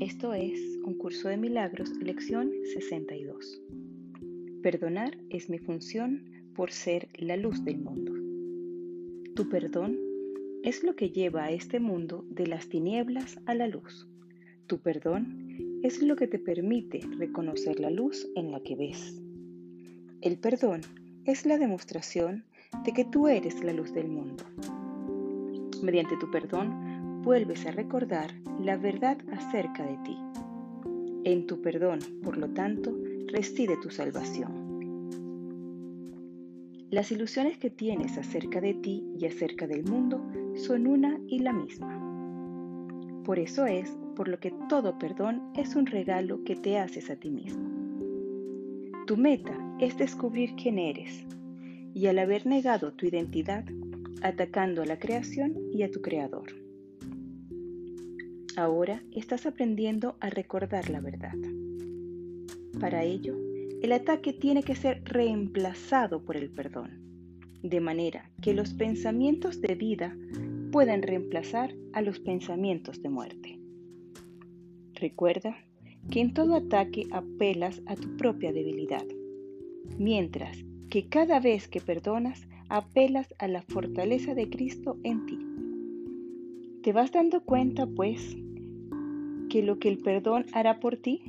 Esto es un curso de milagros, lección 62. Perdonar es mi función por ser la luz del mundo. Tu perdón es lo que lleva a este mundo de las tinieblas a la luz. Tu perdón es lo que te permite reconocer la luz en la que ves. El perdón es la demostración de que tú eres la luz del mundo. Mediante tu perdón vuelves a recordar la verdad acerca de ti. En tu perdón, por lo tanto, reside tu salvación. Las ilusiones que tienes acerca de ti y acerca del mundo son una y la misma. Por eso es por lo que todo perdón es un regalo que te haces a ti mismo. Tu meta es descubrir quién eres y al haber negado tu identidad, atacando a la creación y a tu creador. Ahora estás aprendiendo a recordar la verdad. Para ello, el ataque tiene que ser reemplazado por el perdón, de manera que los pensamientos de vida puedan reemplazar a los pensamientos de muerte. Recuerda que en todo ataque apelas a tu propia debilidad, mientras que cada vez que perdonas apelas a la fortaleza de Cristo en ti. ¿Te vas dando cuenta, pues, que lo que el perdón hará por ti?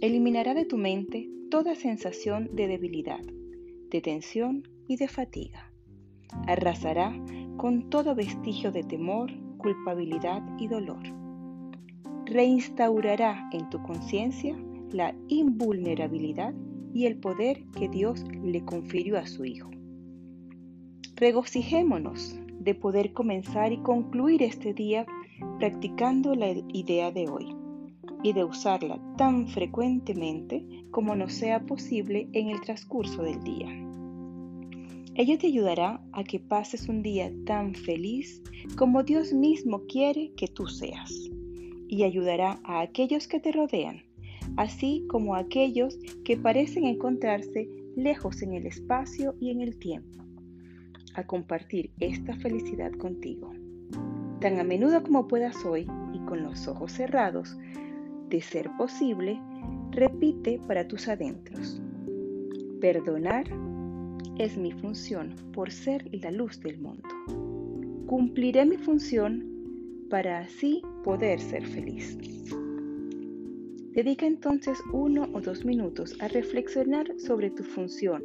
Eliminará de tu mente toda sensación de debilidad, de tensión y de fatiga. Arrasará con todo vestigio de temor, culpabilidad y dolor. Reinstaurará en tu conciencia la invulnerabilidad y el poder que Dios le confirió a su Hijo. Regocijémonos de poder comenzar y concluir este día practicando la idea de hoy y de usarla tan frecuentemente como nos sea posible en el transcurso del día. Ello te ayudará a que pases un día tan feliz como Dios mismo quiere que tú seas y ayudará a aquellos que te rodean, así como a aquellos que parecen encontrarse lejos en el espacio y en el tiempo, a compartir esta felicidad contigo. Tan a menudo como puedas hoy y con los ojos cerrados, de ser posible, repite para tus adentros. Perdonar es mi función por ser la luz del mundo. Cumpliré mi función para así poder ser feliz. Dedica entonces uno o dos minutos a reflexionar sobre tu función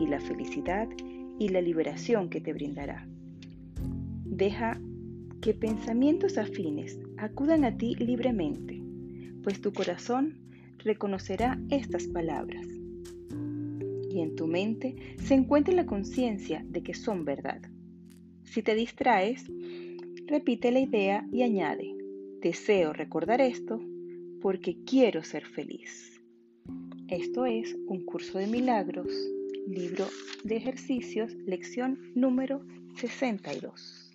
y la felicidad y la liberación que te brindará. Deja que pensamientos afines acudan a ti libremente, pues tu corazón reconocerá estas palabras. Y en tu mente se encuentra la conciencia de que son verdad. Si te distraes, repite la idea y añade, deseo recordar esto porque quiero ser feliz. Esto es un curso de milagros, libro de ejercicios, lección número 62.